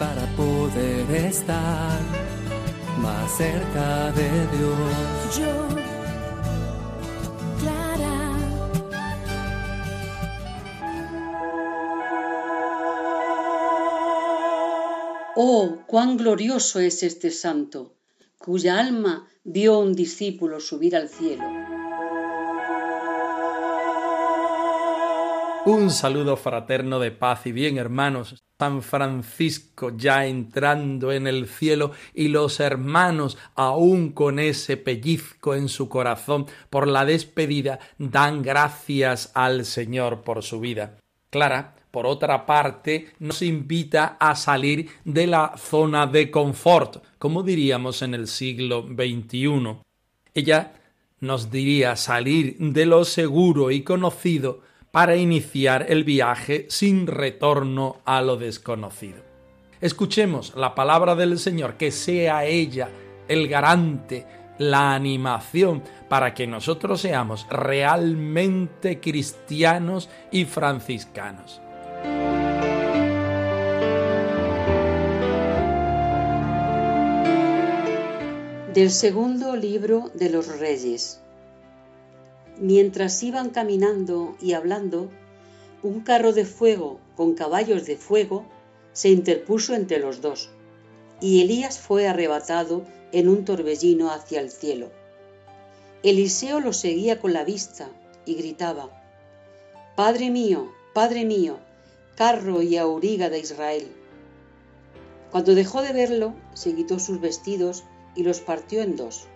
Para poder estar más cerca de Dios. Yo, Clara. Oh, cuán glorioso es este santo, cuya alma vio un discípulo subir al cielo. Un saludo fraterno de paz y bien, hermanos. San Francisco ya entrando en el cielo y los hermanos aún con ese pellizco en su corazón por la despedida dan gracias al Señor por su vida. Clara, por otra parte, nos invita a salir de la zona de confort, como diríamos en el siglo XXI. Ella nos diría salir de lo seguro y conocido para iniciar el viaje sin retorno a lo desconocido. Escuchemos la palabra del Señor, que sea ella el garante, la animación para que nosotros seamos realmente cristianos y franciscanos. Del segundo libro de los Reyes. Mientras iban caminando y hablando, un carro de fuego con caballos de fuego se interpuso entre los dos, y Elías fue arrebatado en un torbellino hacia el cielo. Eliseo lo seguía con la vista y gritaba, Padre mío, Padre mío, carro y auriga de Israel. Cuando dejó de verlo, se quitó sus vestidos y los partió en dos.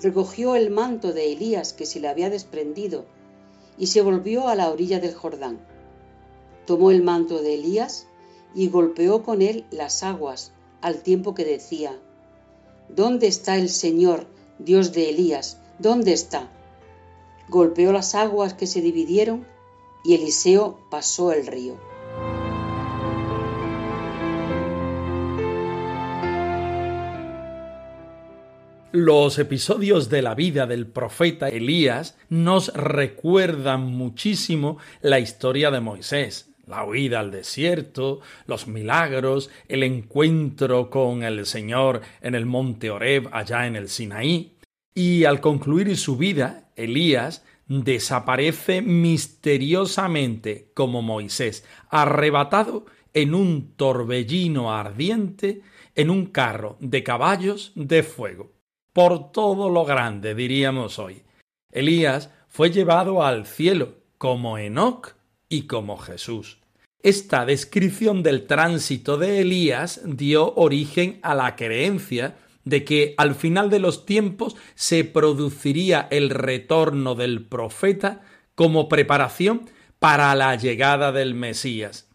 Recogió el manto de Elías que se le había desprendido y se volvió a la orilla del Jordán. Tomó el manto de Elías y golpeó con él las aguas al tiempo que decía, ¿Dónde está el Señor, Dios de Elías? ¿Dónde está? Golpeó las aguas que se dividieron y Eliseo pasó el río. Los episodios de la vida del profeta Elías nos recuerdan muchísimo la historia de Moisés, la huida al desierto, los milagros, el encuentro con el Señor en el monte Horeb allá en el Sinaí. Y al concluir su vida, Elías desaparece misteriosamente como Moisés, arrebatado en un torbellino ardiente en un carro de caballos de fuego por todo lo grande, diríamos hoy. Elías fue llevado al cielo, como Enoc y como Jesús. Esta descripción del tránsito de Elías dio origen a la creencia de que al final de los tiempos se produciría el retorno del profeta como preparación para la llegada del Mesías.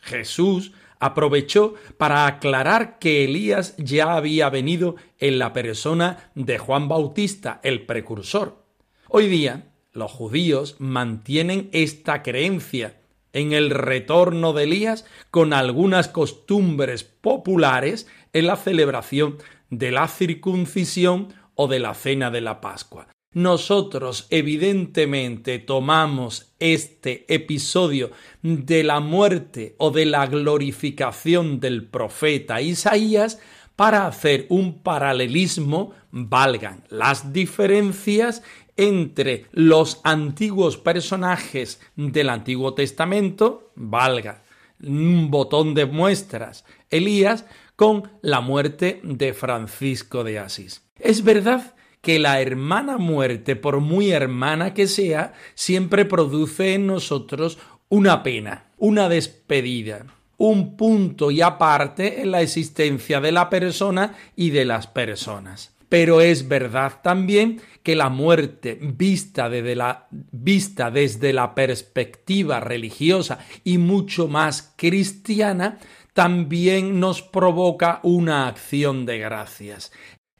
Jesús aprovechó para aclarar que Elías ya había venido en la persona de Juan Bautista, el precursor. Hoy día, los judíos mantienen esta creencia en el retorno de Elías con algunas costumbres populares en la celebración de la circuncisión o de la cena de la Pascua. Nosotros evidentemente tomamos este episodio de la muerte o de la glorificación del profeta Isaías para hacer un paralelismo, valgan las diferencias entre los antiguos personajes del Antiguo Testamento, valga un botón de muestras, Elías, con la muerte de Francisco de Asís. Es verdad que la hermana muerte, por muy hermana que sea, siempre produce en nosotros una pena, una despedida, un punto y aparte en la existencia de la persona y de las personas. Pero es verdad también que la muerte vista desde la, vista desde la perspectiva religiosa y mucho más cristiana también nos provoca una acción de gracias.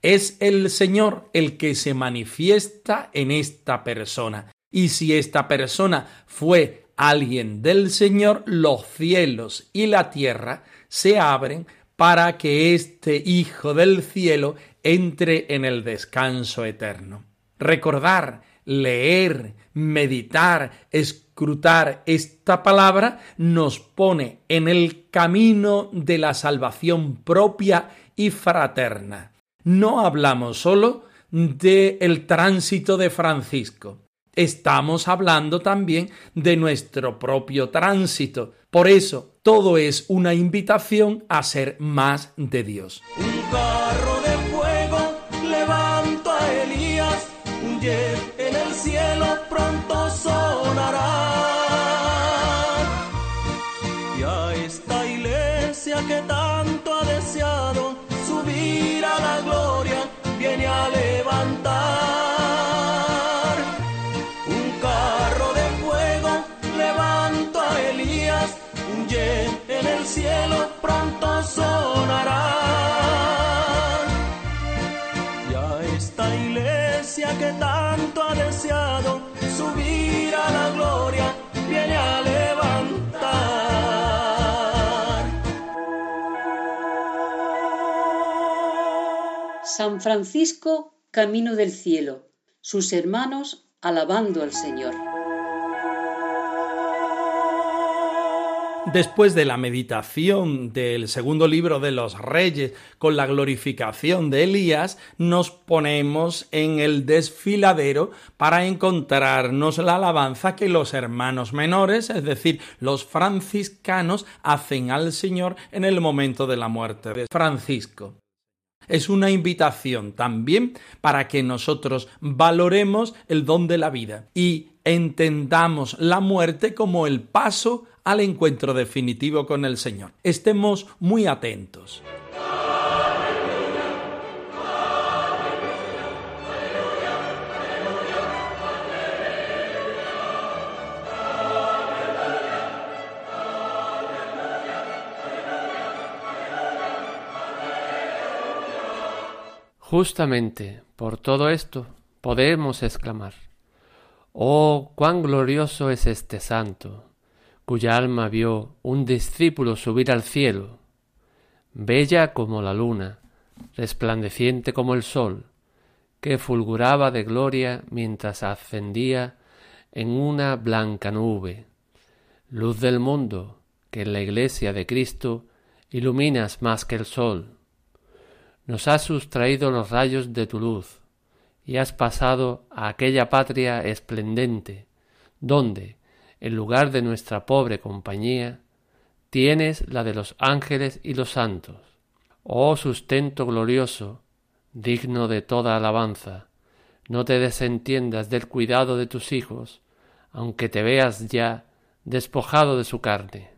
Es el Señor el que se manifiesta en esta persona. Y si esta persona fue alguien del Señor, los cielos y la tierra se abren para que este Hijo del cielo entre en el descanso eterno. Recordar, leer, meditar, escrutar esta palabra nos pone en el camino de la salvación propia y fraterna. No hablamos solo del el tránsito de Francisco, estamos hablando también de nuestro propio tránsito. Por eso, todo es una invitación a ser más de Dios. Un de San Francisco, camino del cielo, sus hermanos alabando al Señor. Después de la meditación del segundo libro de los reyes con la glorificación de Elías, nos ponemos en el desfiladero para encontrarnos la alabanza que los hermanos menores, es decir, los franciscanos, hacen al Señor en el momento de la muerte de Francisco. Es una invitación también para que nosotros valoremos el don de la vida y entendamos la muerte como el paso al encuentro definitivo con el Señor. Estemos muy atentos. Justamente por todo esto podemos exclamar, Oh, cuán glorioso es este santo, cuya alma vio un discípulo subir al cielo, bella como la luna, resplandeciente como el sol, que fulguraba de gloria mientras ascendía en una blanca nube, luz del mundo, que en la iglesia de Cristo iluminas más que el sol. Nos has sustraído los rayos de tu luz, y has pasado a aquella patria esplendente, donde, en lugar de nuestra pobre compañía, tienes la de los ángeles y los santos. Oh sustento glorioso, digno de toda alabanza, no te desentiendas del cuidado de tus hijos, aunque te veas ya despojado de su carne.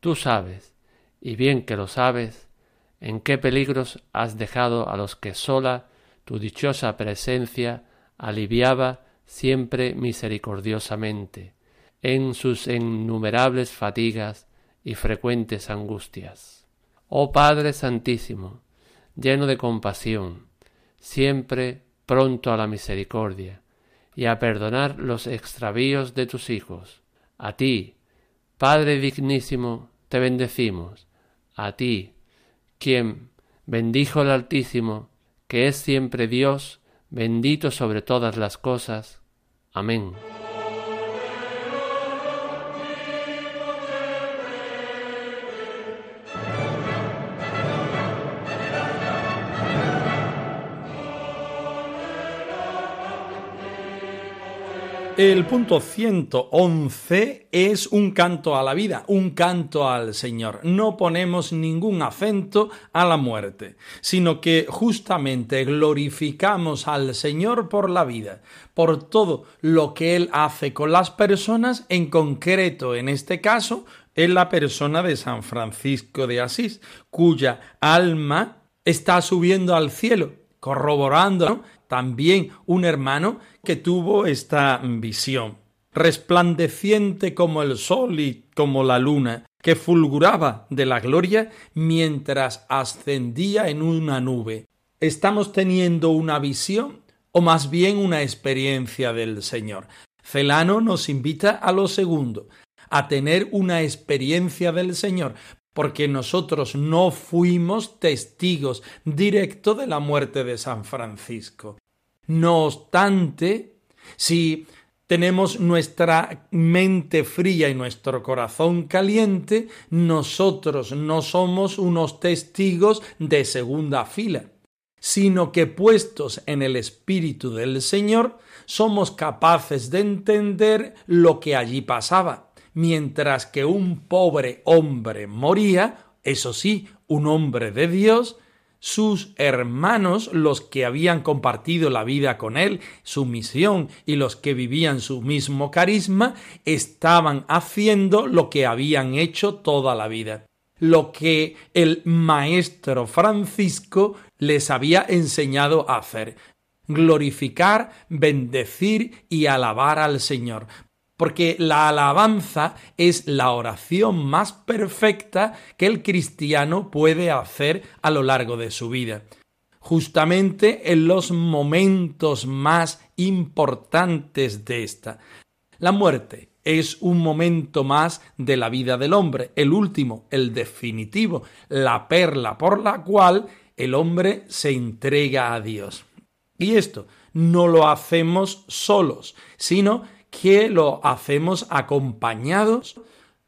Tú sabes, y bien que lo sabes, en qué peligros has dejado a los que sola tu dichosa presencia aliviaba siempre misericordiosamente en sus innumerables fatigas y frecuentes angustias. Oh Padre Santísimo, lleno de compasión, siempre pronto a la misericordia y a perdonar los extravíos de tus hijos. A ti, Padre dignísimo, te bendecimos, a ti, quien bendijo el Altísimo, que es siempre Dios, bendito sobre todas las cosas. Amén. El punto 111 es un canto a la vida, un canto al Señor. No ponemos ningún acento a la muerte, sino que justamente glorificamos al Señor por la vida, por todo lo que Él hace con las personas, en concreto, en este caso, en la persona de San Francisco de Asís, cuya alma está subiendo al cielo corroborando también un hermano que tuvo esta visión, resplandeciente como el sol y como la luna, que fulguraba de la gloria mientras ascendía en una nube. ¿Estamos teniendo una visión o más bien una experiencia del Señor? Celano nos invita a lo segundo, a tener una experiencia del Señor, porque nosotros no fuimos testigos directos de la muerte de San Francisco. No obstante, si tenemos nuestra mente fría y nuestro corazón caliente, nosotros no somos unos testigos de segunda fila, sino que puestos en el Espíritu del Señor, somos capaces de entender lo que allí pasaba mientras que un pobre hombre moría, eso sí, un hombre de Dios, sus hermanos, los que habían compartido la vida con él, su misión y los que vivían su mismo carisma, estaban haciendo lo que habían hecho toda la vida, lo que el maestro Francisco les había enseñado a hacer, glorificar, bendecir y alabar al Señor, porque la alabanza es la oración más perfecta que el cristiano puede hacer a lo largo de su vida. Justamente en los momentos más importantes de esta. La muerte es un momento más de la vida del hombre, el último, el definitivo, la perla por la cual el hombre se entrega a Dios. Y esto no lo hacemos solos, sino que lo hacemos acompañados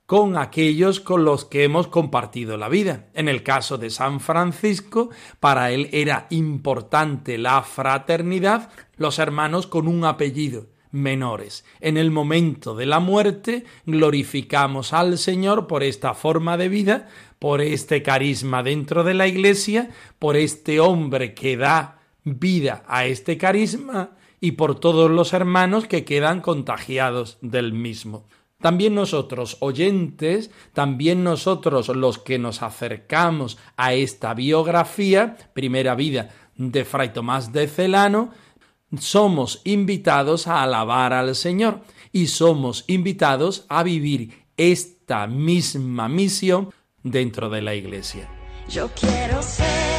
con aquellos con los que hemos compartido la vida. En el caso de San Francisco, para él era importante la fraternidad, los hermanos con un apellido menores. En el momento de la muerte glorificamos al Señor por esta forma de vida, por este carisma dentro de la Iglesia, por este hombre que da vida a este carisma y por todos los hermanos que quedan contagiados del mismo. También nosotros, oyentes, también nosotros los que nos acercamos a esta biografía, primera vida de Fray Tomás de Celano, somos invitados a alabar al Señor y somos invitados a vivir esta misma misión dentro de la Iglesia. Yo quiero ser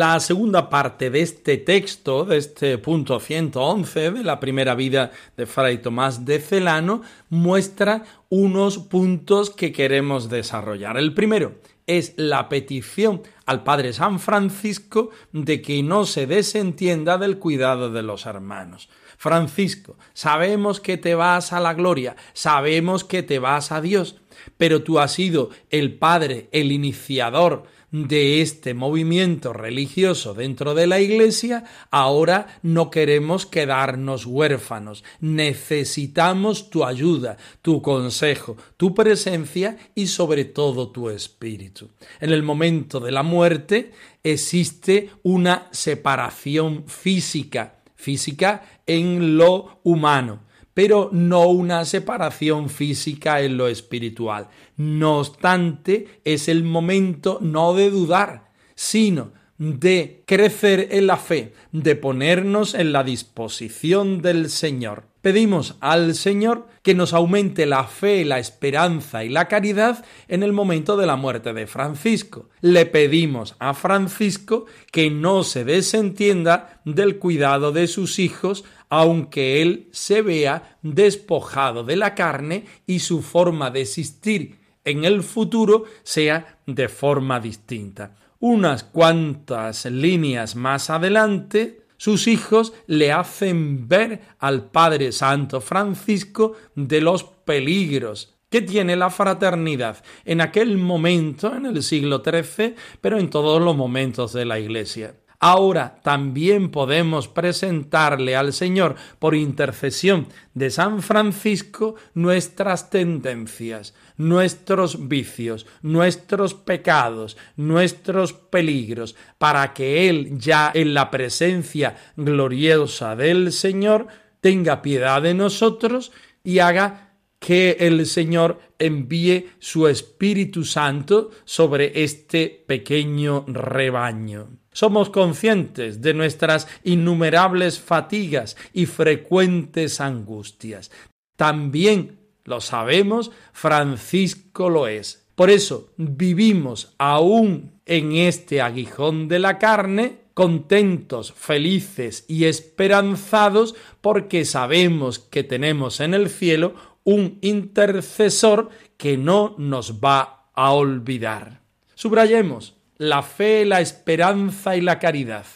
La segunda parte de este texto, de este punto 111 de la primera vida de Fray Tomás de Celano, muestra unos puntos que queremos desarrollar. El primero es la petición al Padre San Francisco de que no se desentienda del cuidado de los hermanos. Francisco, sabemos que te vas a la gloria, sabemos que te vas a Dios, pero tú has sido el Padre, el iniciador, de este movimiento religioso dentro de la Iglesia, ahora no queremos quedarnos huérfanos. Necesitamos tu ayuda, tu consejo, tu presencia y sobre todo tu espíritu. En el momento de la muerte existe una separación física, física en lo humano pero no una separación física en lo espiritual. No obstante, es el momento no de dudar, sino de crecer en la fe, de ponernos en la disposición del Señor. Pedimos al Señor que nos aumente la fe, la esperanza y la caridad en el momento de la muerte de Francisco. Le pedimos a Francisco que no se desentienda del cuidado de sus hijos aunque él se vea despojado de la carne y su forma de existir en el futuro sea de forma distinta. Unas cuantas líneas más adelante, sus hijos le hacen ver al Padre Santo Francisco de los peligros que tiene la fraternidad en aquel momento, en el siglo XIII, pero en todos los momentos de la Iglesia. Ahora también podemos presentarle al Señor por intercesión de San Francisco nuestras tendencias, nuestros vicios, nuestros pecados, nuestros peligros, para que Él ya en la presencia gloriosa del Señor tenga piedad de nosotros y haga que el Señor envíe su Espíritu Santo sobre este pequeño rebaño. Somos conscientes de nuestras innumerables fatigas y frecuentes angustias. También lo sabemos, Francisco lo es. Por eso vivimos aún en este aguijón de la carne, contentos, felices y esperanzados porque sabemos que tenemos en el cielo un intercesor que no nos va a olvidar. Subrayemos la fe, la esperanza y la caridad.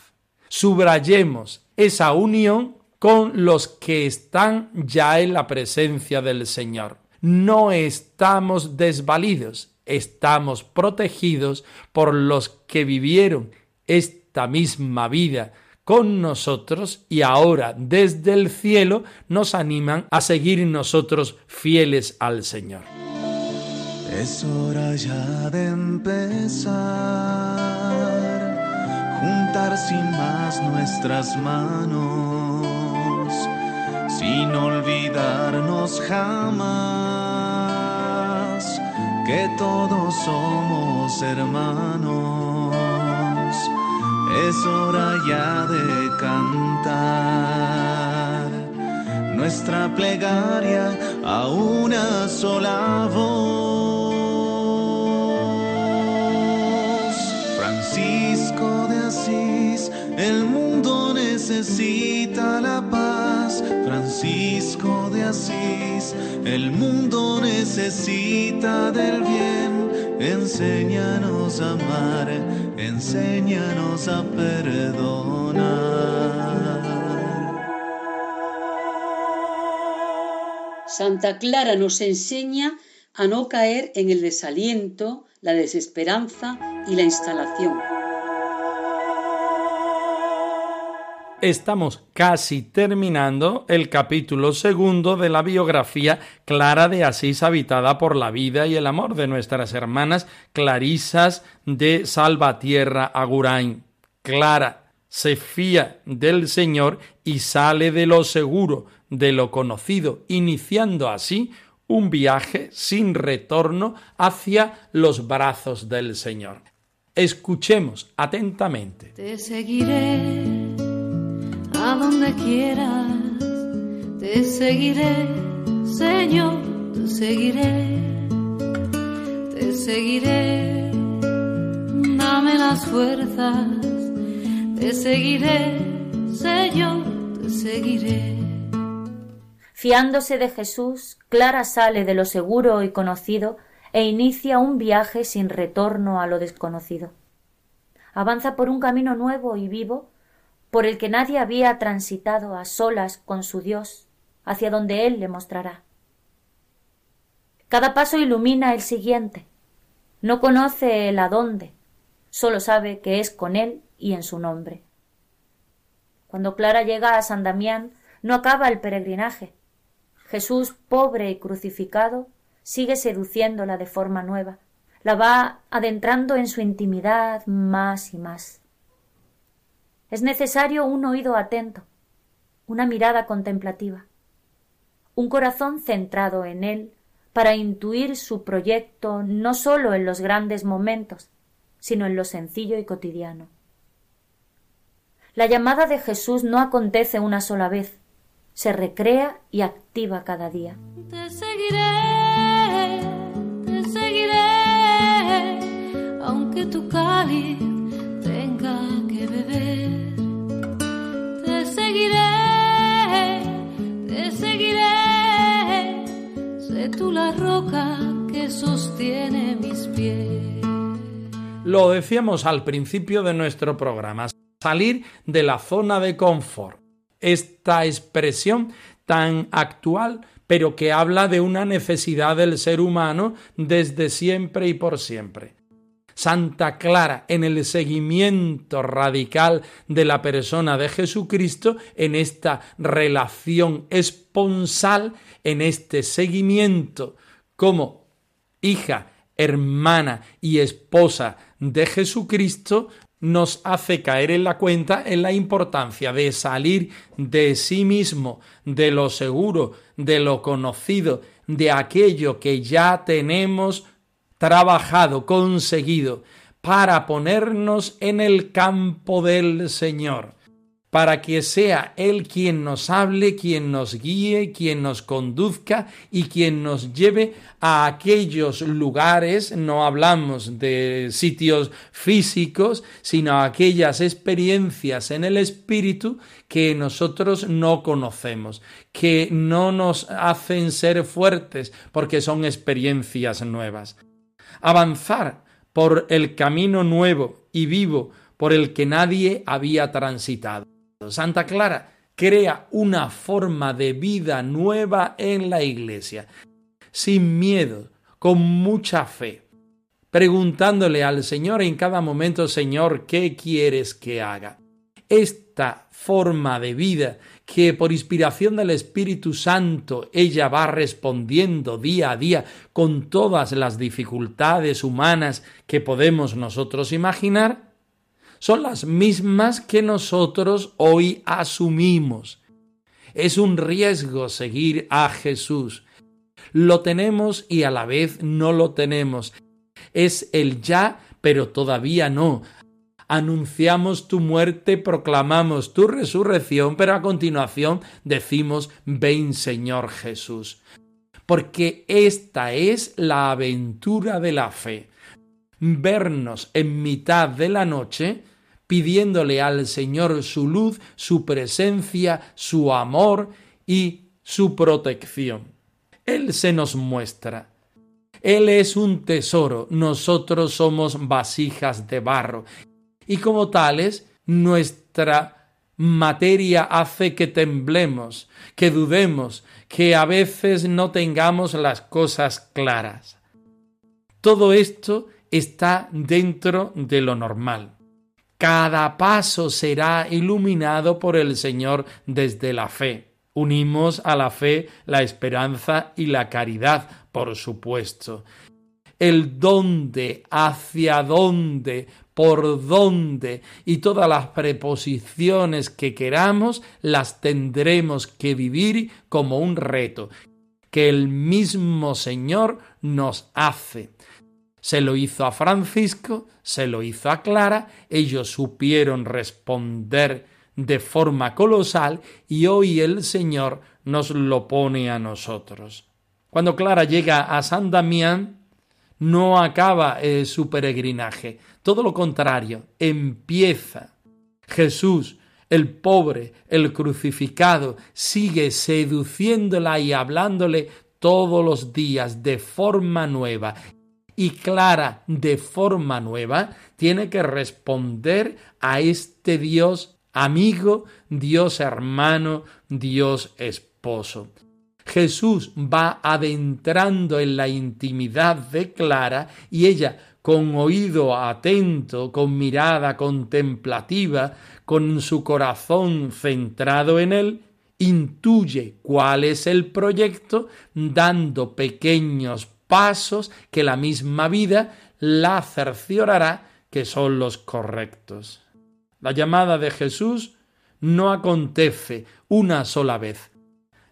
Subrayemos esa unión con los que están ya en la presencia del Señor. No estamos desvalidos, estamos protegidos por los que vivieron esta misma vida con nosotros y ahora desde el cielo nos animan a seguir nosotros fieles al Señor. Es hora ya de empezar, juntar sin más nuestras manos, sin olvidarnos jamás que todos somos hermanos es hora ya de cantar nuestra plegaria a una sola voz. Francisco de Asís, el mundo necesita la paz. Francisco de Asís, el mundo necesita del bien. Enséñanos a amar enséñanos a perdonar. Santa Clara nos enseña a no caer en el desaliento, la desesperanza y la instalación. Estamos casi terminando el capítulo segundo de la biografía Clara de Asís habitada por la vida y el amor de nuestras hermanas Clarisas de Salvatierra Agurain. Clara se fía del Señor y sale de lo seguro, de lo conocido, iniciando así un viaje sin retorno hacia los brazos del Señor. Escuchemos atentamente. Te seguiré a donde quieras, te seguiré, Señor, te seguiré, te seguiré, dame las fuerzas, te seguiré, Señor, te seguiré. Fiándose de Jesús, Clara sale de lo seguro y conocido e inicia un viaje sin retorno a lo desconocido. Avanza por un camino nuevo y vivo por el que nadie había transitado a solas con su Dios, hacia donde Él le mostrará. Cada paso ilumina el siguiente. No conoce el adónde, solo sabe que es con Él y en su nombre. Cuando Clara llega a San Damián, no acaba el peregrinaje. Jesús, pobre y crucificado, sigue seduciéndola de forma nueva, la va adentrando en su intimidad más y más. Es necesario un oído atento, una mirada contemplativa, un corazón centrado en él para intuir su proyecto no sólo en los grandes momentos, sino en lo sencillo y cotidiano. La llamada de Jesús no acontece una sola vez, se recrea y activa cada día. Te seguiré, te seguiré, aunque tu cáliz tenga que beber Lo decíamos al principio de nuestro programa, salir de la zona de confort. Esta expresión tan actual pero que habla de una necesidad del ser humano desde siempre y por siempre. Santa Clara en el seguimiento radical de la persona de Jesucristo, en esta relación esponsal, en este seguimiento como hija, hermana y esposa de Jesucristo, nos hace caer en la cuenta en la importancia de salir de sí mismo, de lo seguro, de lo conocido, de aquello que ya tenemos trabajado, conseguido, para ponernos en el campo del Señor para que sea Él quien nos hable, quien nos guíe, quien nos conduzca y quien nos lleve a aquellos lugares, no hablamos de sitios físicos, sino a aquellas experiencias en el Espíritu que nosotros no conocemos, que no nos hacen ser fuertes porque son experiencias nuevas. Avanzar por el camino nuevo y vivo por el que nadie había transitado. Santa Clara crea una forma de vida nueva en la Iglesia, sin miedo, con mucha fe, preguntándole al Señor en cada momento, Señor, ¿qué quieres que haga? Esta forma de vida que por inspiración del Espíritu Santo ella va respondiendo día a día con todas las dificultades humanas que podemos nosotros imaginar, son las mismas que nosotros hoy asumimos. Es un riesgo seguir a Jesús. Lo tenemos y a la vez no lo tenemos. Es el ya, pero todavía no. Anunciamos tu muerte, proclamamos tu resurrección, pero a continuación decimos, ven Señor Jesús. Porque esta es la aventura de la fe. Vernos en mitad de la noche pidiéndole al Señor su luz, su presencia, su amor y su protección. Él se nos muestra. Él es un tesoro, nosotros somos vasijas de barro. Y como tales, nuestra materia hace que temblemos, que dudemos, que a veces no tengamos las cosas claras. Todo esto está dentro de lo normal. Cada paso será iluminado por el Señor desde la fe. Unimos a la fe la esperanza y la caridad, por supuesto. El dónde, hacia dónde, por dónde y todas las preposiciones que queramos las tendremos que vivir como un reto que el mismo Señor nos hace. Se lo hizo a Francisco, se lo hizo a Clara, ellos supieron responder de forma colosal y hoy el Señor nos lo pone a nosotros. Cuando Clara llega a San Damián, no acaba eh, su peregrinaje, todo lo contrario, empieza. Jesús, el pobre, el crucificado, sigue seduciéndola y hablándole todos los días de forma nueva y clara de forma nueva, tiene que responder a este Dios amigo, Dios hermano, Dios esposo. Jesús va adentrando en la intimidad de Clara y ella, con oído atento, con mirada contemplativa, con su corazón centrado en él, intuye cuál es el proyecto, dando pequeños pasos que la misma vida la cerciorará que son los correctos. La llamada de Jesús no acontece una sola vez.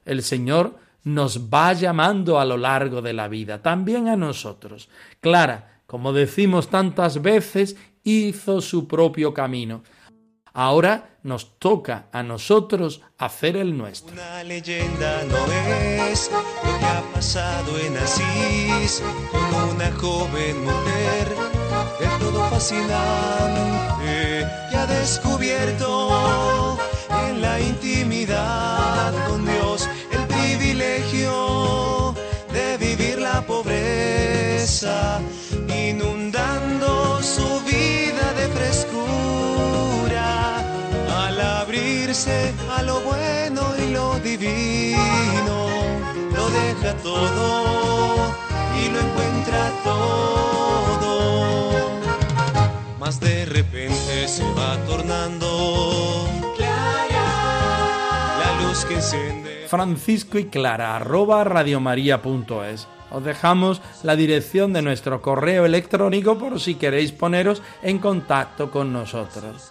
El Señor nos va llamando a lo largo de la vida, también a nosotros. Clara, como decimos tantas veces, hizo su propio camino. Ahora nos toca a nosotros hacer el nuestro. Una leyenda no es lo que ha pasado en Asís con una joven mujer de todo fascinante que ha descubierto en la intimidad con Dios el privilegio de vivir la pobreza a lo bueno y lo divino lo deja todo y lo encuentra todo repente se va tornando clara la luz que enciende. Francisco y Clara, arroba radiomaria.es. Os dejamos la dirección de nuestro correo electrónico por si queréis poneros en contacto con nosotros.